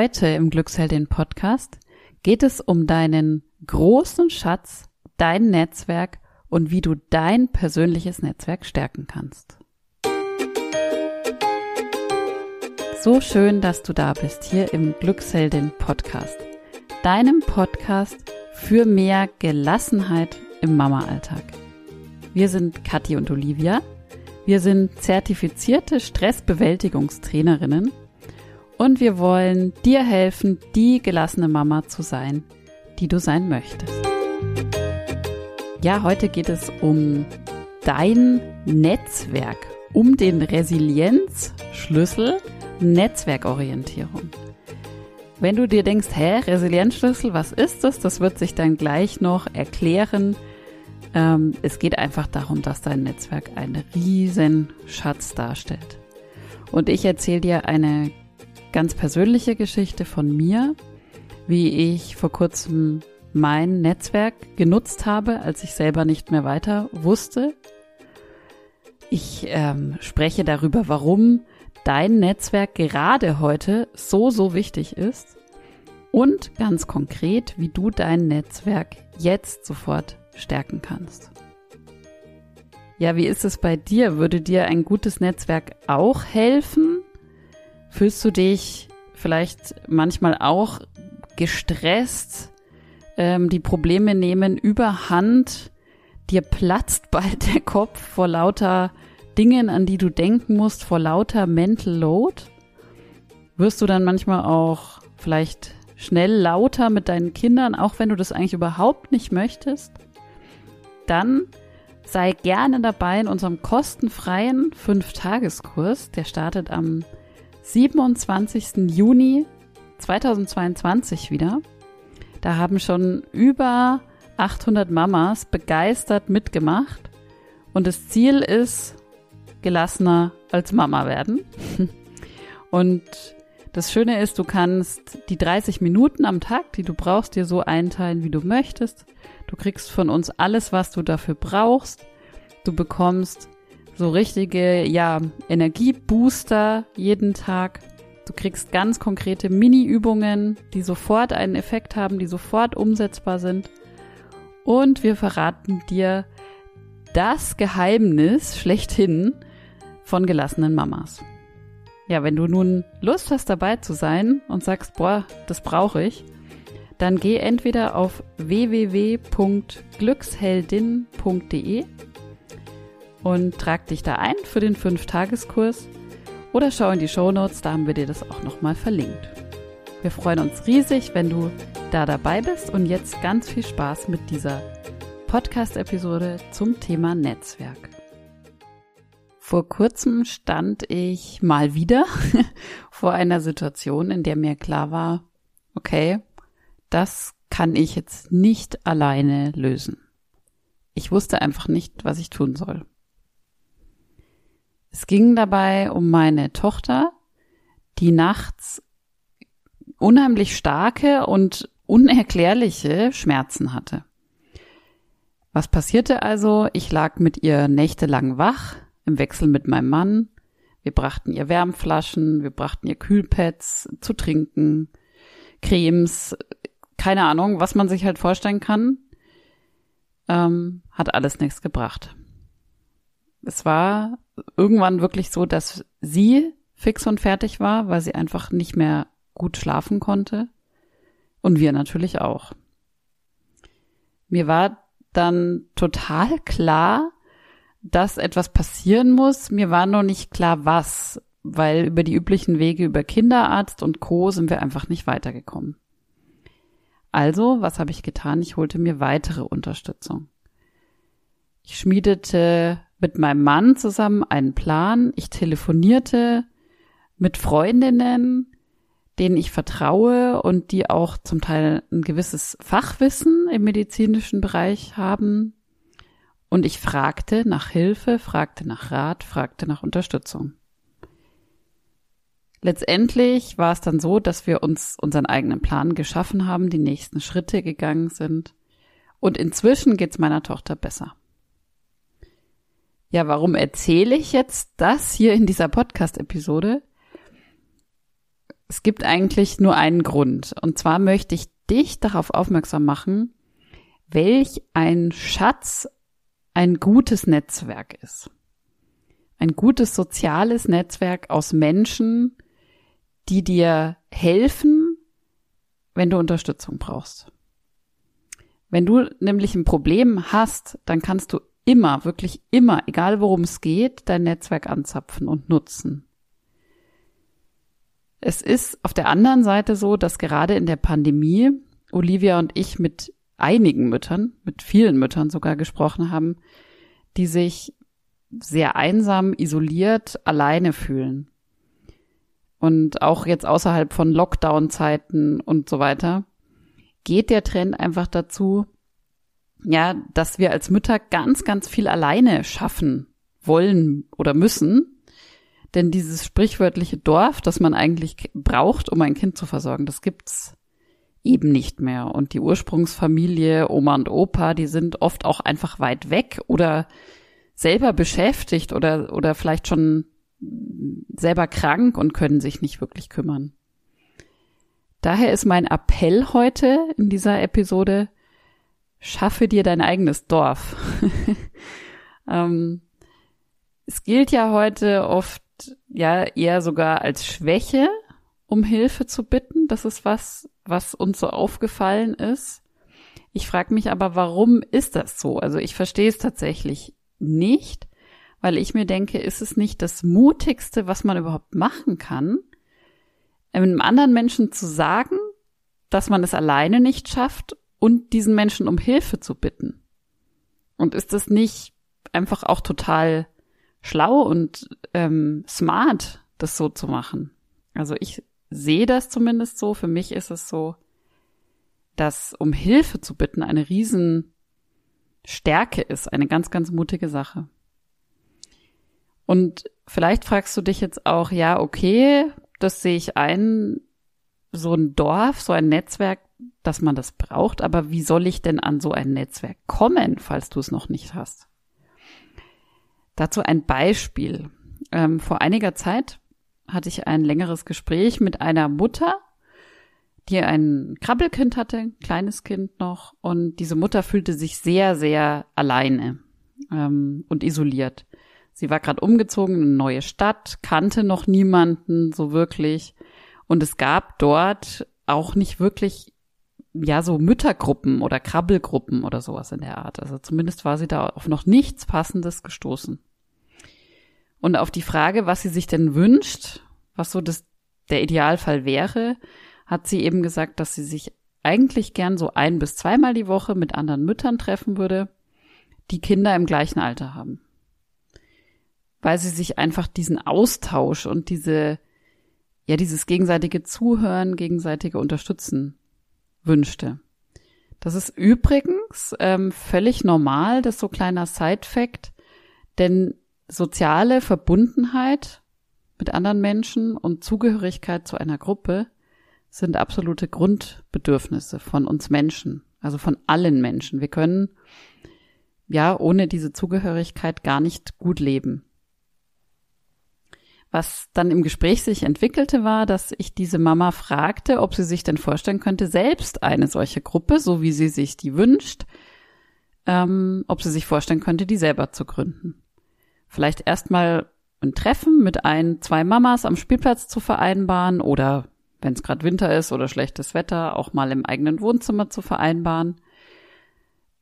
Heute im Glücksheldin Podcast geht es um deinen großen Schatz, dein Netzwerk und wie du dein persönliches Netzwerk stärken kannst. So schön, dass du da bist hier im Glücksheldin Podcast, deinem Podcast für mehr Gelassenheit im Mama-Alltag. Wir sind Kathi und Olivia. Wir sind zertifizierte Stressbewältigungstrainerinnen und wir wollen dir helfen, die gelassene Mama zu sein, die du sein möchtest. Ja, heute geht es um dein Netzwerk, um den Resilienzschlüssel Netzwerkorientierung. Wenn du dir denkst, hä, Resilienzschlüssel, was ist das? Das wird sich dann gleich noch erklären. Ähm, es geht einfach darum, dass dein Netzwerk einen riesen Schatz darstellt. Und ich erzähle dir eine ganz persönliche Geschichte von mir, wie ich vor kurzem mein Netzwerk genutzt habe, als ich selber nicht mehr weiter wusste. Ich ähm, spreche darüber, warum dein Netzwerk gerade heute so, so wichtig ist und ganz konkret, wie du dein Netzwerk jetzt sofort stärken kannst. Ja, wie ist es bei dir? Würde dir ein gutes Netzwerk auch helfen? Fühlst du dich vielleicht manchmal auch gestresst? Ähm, die Probleme nehmen überhand. Dir platzt bald der Kopf vor lauter Dingen, an die du denken musst, vor lauter Mental Load. Wirst du dann manchmal auch vielleicht schnell lauter mit deinen Kindern, auch wenn du das eigentlich überhaupt nicht möchtest? Dann sei gerne dabei in unserem kostenfreien 5-Tageskurs. Der startet am 27. Juni 2022 wieder. Da haben schon über 800 Mamas begeistert mitgemacht. Und das Ziel ist, gelassener als Mama werden. Und das Schöne ist, du kannst die 30 Minuten am Tag, die du brauchst, dir so einteilen, wie du möchtest. Du kriegst von uns alles, was du dafür brauchst. Du bekommst so richtige, ja, Energiebooster jeden Tag. Du kriegst ganz konkrete Mini-Übungen, die sofort einen Effekt haben, die sofort umsetzbar sind. Und wir verraten dir das Geheimnis schlechthin von gelassenen Mamas. Ja, wenn du nun Lust hast dabei zu sein und sagst, boah, das brauche ich, dann geh entweder auf www.glücksheldin.de und trag dich da ein für den 5-Tageskurs oder schau in die Show Notes, da haben wir dir das auch nochmal verlinkt. Wir freuen uns riesig, wenn du da dabei bist und jetzt ganz viel Spaß mit dieser Podcast-Episode zum Thema Netzwerk. Vor kurzem stand ich mal wieder vor einer Situation, in der mir klar war, okay, das kann ich jetzt nicht alleine lösen. Ich wusste einfach nicht, was ich tun soll. Es ging dabei um meine Tochter, die nachts unheimlich starke und unerklärliche Schmerzen hatte. Was passierte also? Ich lag mit ihr nächtelang wach, im Wechsel mit meinem Mann. Wir brachten ihr Wärmflaschen, wir brachten ihr Kühlpads zu trinken, Cremes, keine Ahnung, was man sich halt vorstellen kann. Ähm, hat alles nichts gebracht. Es war irgendwann wirklich so, dass sie fix und fertig war, weil sie einfach nicht mehr gut schlafen konnte. Und wir natürlich auch. Mir war dann total klar, dass etwas passieren muss. Mir war noch nicht klar, was, weil über die üblichen Wege über Kinderarzt und Co. sind wir einfach nicht weitergekommen. Also, was habe ich getan? Ich holte mir weitere Unterstützung. Ich schmiedete mit meinem Mann zusammen einen Plan. Ich telefonierte mit Freundinnen, denen ich vertraue und die auch zum Teil ein gewisses Fachwissen im medizinischen Bereich haben. Und ich fragte nach Hilfe, fragte nach Rat, fragte nach Unterstützung. Letztendlich war es dann so, dass wir uns unseren eigenen Plan geschaffen haben, die nächsten Schritte gegangen sind. Und inzwischen geht's meiner Tochter besser. Ja, warum erzähle ich jetzt das hier in dieser Podcast-Episode? es gibt eigentlich nur einen Grund. Und zwar möchte ich dich darauf aufmerksam machen, welch ein Schatz ein gutes Netzwerk ist. Ein gutes soziales Netzwerk aus Menschen, die dir helfen, wenn du Unterstützung brauchst. Wenn du nämlich ein Problem hast, dann kannst du immer, wirklich immer, egal worum es geht, dein Netzwerk anzapfen und nutzen. Es ist auf der anderen Seite so, dass gerade in der Pandemie Olivia und ich mit einigen Müttern, mit vielen Müttern sogar gesprochen haben, die sich sehr einsam, isoliert, alleine fühlen. Und auch jetzt außerhalb von Lockdown-Zeiten und so weiter, geht der Trend einfach dazu, ja, dass wir als Mütter ganz, ganz viel alleine schaffen wollen oder müssen, denn dieses sprichwörtliche Dorf, das man eigentlich braucht, um ein Kind zu versorgen, das gibt's eben nicht mehr. Und die Ursprungsfamilie, Oma und Opa, die sind oft auch einfach weit weg oder selber beschäftigt oder, oder vielleicht schon selber krank und können sich nicht wirklich kümmern. Daher ist mein Appell heute in dieser Episode, schaffe dir dein eigenes Dorf. ähm, es gilt ja heute oft ja eher sogar als Schwäche, um Hilfe zu bitten. Das ist was, was uns so aufgefallen ist. Ich frage mich aber, warum ist das so? Also ich verstehe es tatsächlich nicht, weil ich mir denke, ist es nicht das Mutigste, was man überhaupt machen kann, einem anderen Menschen zu sagen, dass man es alleine nicht schafft und diesen Menschen um Hilfe zu bitten? Und ist das nicht einfach auch total schlau und ähm, smart, das so zu machen. Also ich sehe das zumindest so. Für mich ist es so, dass um Hilfe zu bitten eine Riesenstärke ist, eine ganz, ganz mutige Sache. Und vielleicht fragst du dich jetzt auch, ja, okay, das sehe ich ein, so ein Dorf, so ein Netzwerk, dass man das braucht, aber wie soll ich denn an so ein Netzwerk kommen, falls du es noch nicht hast? Dazu ein Beispiel. Ähm, vor einiger Zeit hatte ich ein längeres Gespräch mit einer Mutter, die ein Krabbelkind hatte, ein kleines Kind noch, und diese Mutter fühlte sich sehr, sehr alleine ähm, und isoliert. Sie war gerade umgezogen in eine neue Stadt, kannte noch niemanden so wirklich, und es gab dort auch nicht wirklich ja so Müttergruppen oder Krabbelgruppen oder sowas in der Art. Also zumindest war sie da auf noch nichts Passendes gestoßen. Und auf die Frage, was sie sich denn wünscht, was so das, der Idealfall wäre, hat sie eben gesagt, dass sie sich eigentlich gern so ein bis zweimal die Woche mit anderen Müttern treffen würde, die Kinder im gleichen Alter haben. Weil sie sich einfach diesen Austausch und diese, ja, dieses gegenseitige Zuhören, gegenseitige Unterstützen wünschte. Das ist übrigens ähm, völlig normal, das ist so kleiner Side-Fact, denn soziale Verbundenheit mit anderen Menschen und Zugehörigkeit zu einer Gruppe sind absolute Grundbedürfnisse von uns Menschen, also von allen Menschen. Wir können ja ohne diese Zugehörigkeit gar nicht gut leben. Was dann im Gespräch sich entwickelte, war, dass ich diese Mama fragte, ob sie sich denn vorstellen könnte, selbst eine solche Gruppe, so wie sie sich die wünscht, ähm, ob sie sich vorstellen könnte, die selber zu gründen vielleicht erstmal ein Treffen mit ein, zwei Mamas am Spielplatz zu vereinbaren oder wenn es gerade Winter ist oder schlechtes Wetter, auch mal im eigenen Wohnzimmer zu vereinbaren.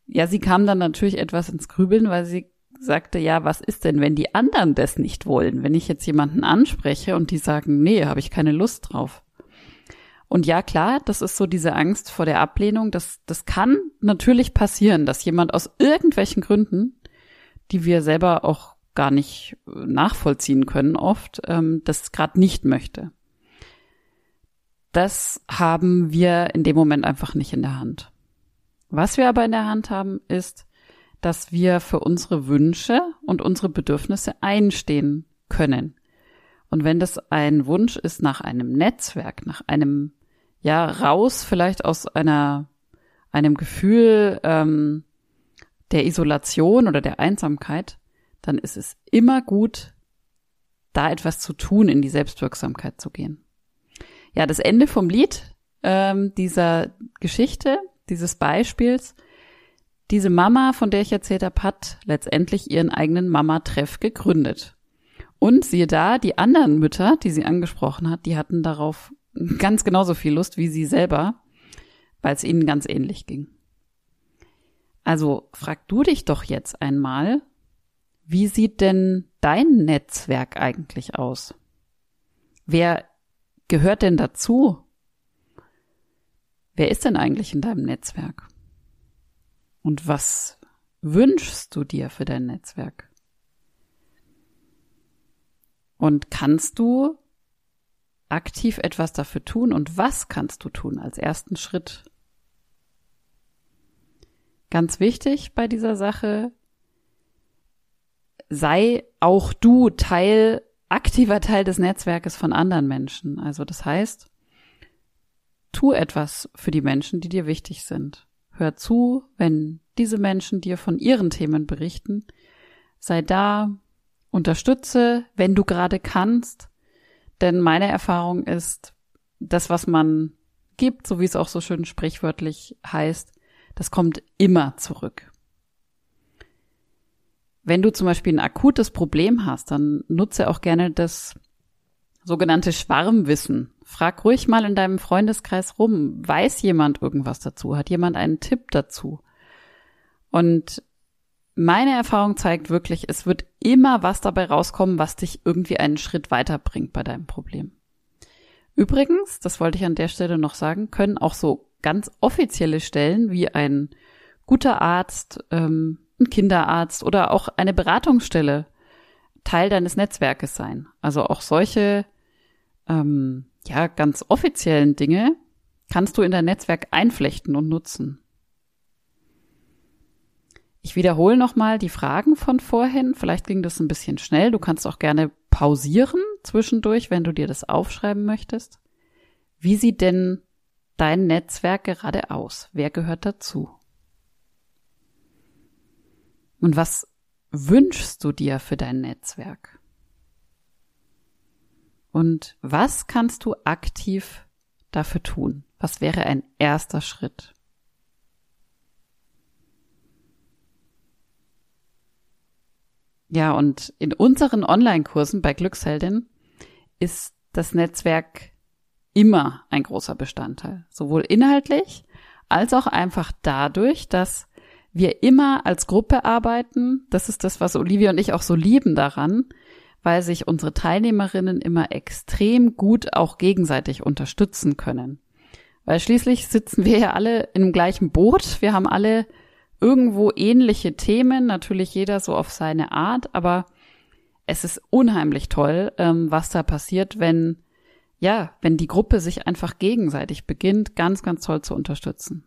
Ja, sie kam dann natürlich etwas ins Grübeln, weil sie sagte, ja, was ist denn, wenn die anderen das nicht wollen? Wenn ich jetzt jemanden anspreche und die sagen, nee, habe ich keine Lust drauf. Und ja, klar, das ist so diese Angst vor der Ablehnung. Das, das kann natürlich passieren, dass jemand aus irgendwelchen Gründen, die wir selber auch gar nicht nachvollziehen können oft, ähm, das gerade nicht möchte. Das haben wir in dem Moment einfach nicht in der Hand. Was wir aber in der Hand haben, ist, dass wir für unsere Wünsche und unsere Bedürfnisse einstehen können. Und wenn das ein Wunsch ist nach einem Netzwerk, nach einem, ja, raus vielleicht aus einer, einem Gefühl ähm, der Isolation oder der Einsamkeit, dann ist es immer gut, da etwas zu tun, in die Selbstwirksamkeit zu gehen. Ja, das Ende vom Lied ähm, dieser Geschichte, dieses Beispiels, diese Mama, von der ich erzählt habe, hat letztendlich ihren eigenen Mama-Treff gegründet. Und siehe da, die anderen Mütter, die sie angesprochen hat, die hatten darauf ganz genauso viel Lust wie sie selber, weil es ihnen ganz ähnlich ging. Also frag du dich doch jetzt einmal, wie sieht denn dein Netzwerk eigentlich aus? Wer gehört denn dazu? Wer ist denn eigentlich in deinem Netzwerk? Und was wünschst du dir für dein Netzwerk? Und kannst du aktiv etwas dafür tun? Und was kannst du tun als ersten Schritt? Ganz wichtig bei dieser Sache, sei auch du Teil, aktiver Teil des Netzwerkes von anderen Menschen. Also das heißt, tu etwas für die Menschen, die dir wichtig sind. Hör zu, wenn diese Menschen dir von ihren Themen berichten. Sei da, unterstütze, wenn du gerade kannst. Denn meine Erfahrung ist, das, was man gibt, so wie es auch so schön sprichwörtlich heißt, das kommt immer zurück. Wenn du zum Beispiel ein akutes Problem hast, dann nutze auch gerne das sogenannte Schwarmwissen. Frag ruhig mal in deinem Freundeskreis rum. Weiß jemand irgendwas dazu? Hat jemand einen Tipp dazu? Und meine Erfahrung zeigt wirklich, es wird immer was dabei rauskommen, was dich irgendwie einen Schritt weiterbringt bei deinem Problem. Übrigens, das wollte ich an der Stelle noch sagen, können auch so ganz offizielle Stellen wie ein guter Arzt, ähm, ein Kinderarzt oder auch eine Beratungsstelle Teil deines Netzwerkes sein. Also auch solche ähm, ja ganz offiziellen Dinge kannst du in dein Netzwerk einflechten und nutzen. Ich wiederhole nochmal die Fragen von vorhin. Vielleicht ging das ein bisschen schnell. Du kannst auch gerne pausieren zwischendurch, wenn du dir das aufschreiben möchtest. Wie sieht denn dein Netzwerk gerade aus? Wer gehört dazu? Und was wünschst du dir für dein Netzwerk? Und was kannst du aktiv dafür tun? Was wäre ein erster Schritt? Ja, und in unseren Online-Kursen bei Glücksheldin ist das Netzwerk immer ein großer Bestandteil. Sowohl inhaltlich als auch einfach dadurch, dass wir immer als Gruppe arbeiten. Das ist das, was Olivia und ich auch so lieben daran, weil sich unsere Teilnehmerinnen immer extrem gut auch gegenseitig unterstützen können. Weil schließlich sitzen wir ja alle im gleichen Boot. Wir haben alle irgendwo ähnliche Themen, natürlich jeder so auf seine Art, aber es ist unheimlich toll, ähm, was da passiert, wenn, ja, wenn die Gruppe sich einfach gegenseitig beginnt, ganz, ganz toll zu unterstützen.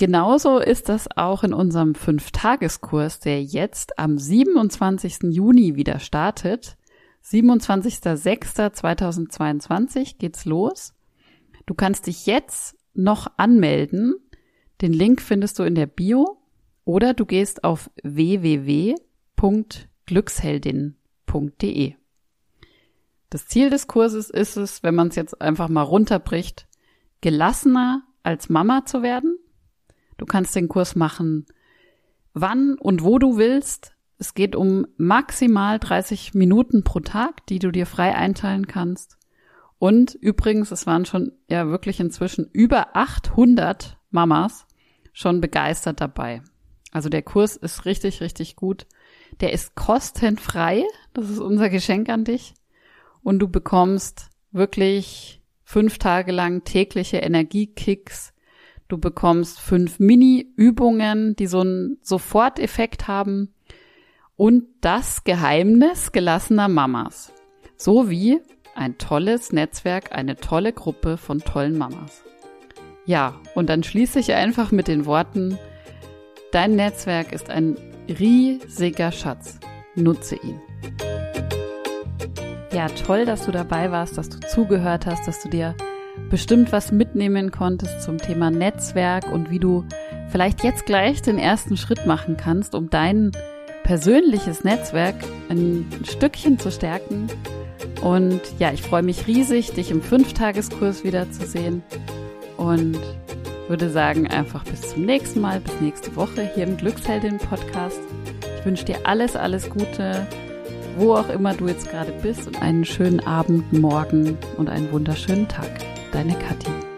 Genauso ist das auch in unserem Fünf-Tageskurs, der jetzt am 27. Juni wieder startet. 27.06.2022 geht's los. Du kannst dich jetzt noch anmelden. Den Link findest du in der Bio oder du gehst auf www.glücksheldin.de. Das Ziel des Kurses ist es, wenn man es jetzt einfach mal runterbricht, gelassener als Mama zu werden Du kannst den Kurs machen, wann und wo du willst. Es geht um maximal 30 Minuten pro Tag, die du dir frei einteilen kannst. Und übrigens, es waren schon ja wirklich inzwischen über 800 Mamas schon begeistert dabei. Also der Kurs ist richtig, richtig gut. Der ist kostenfrei. Das ist unser Geschenk an dich. Und du bekommst wirklich fünf Tage lang tägliche Energiekicks, Du bekommst fünf Mini-Übungen, die so einen Soforteffekt haben. Und das Geheimnis gelassener Mamas. Sowie ein tolles Netzwerk, eine tolle Gruppe von tollen Mamas. Ja, und dann schließe ich einfach mit den Worten, dein Netzwerk ist ein riesiger Schatz. Nutze ihn. Ja, toll, dass du dabei warst, dass du zugehört hast, dass du dir bestimmt was mitnehmen konntest zum Thema Netzwerk und wie du vielleicht jetzt gleich den ersten Schritt machen kannst, um dein persönliches Netzwerk ein Stückchen zu stärken. Und ja, ich freue mich riesig, dich im Fünftageskurs wiederzusehen und würde sagen, einfach bis zum nächsten Mal, bis nächste Woche hier im Glücksheldin-Podcast. Ich wünsche dir alles, alles Gute, wo auch immer du jetzt gerade bist und einen schönen Abend, Morgen und einen wunderschönen Tag. Deine Kathi.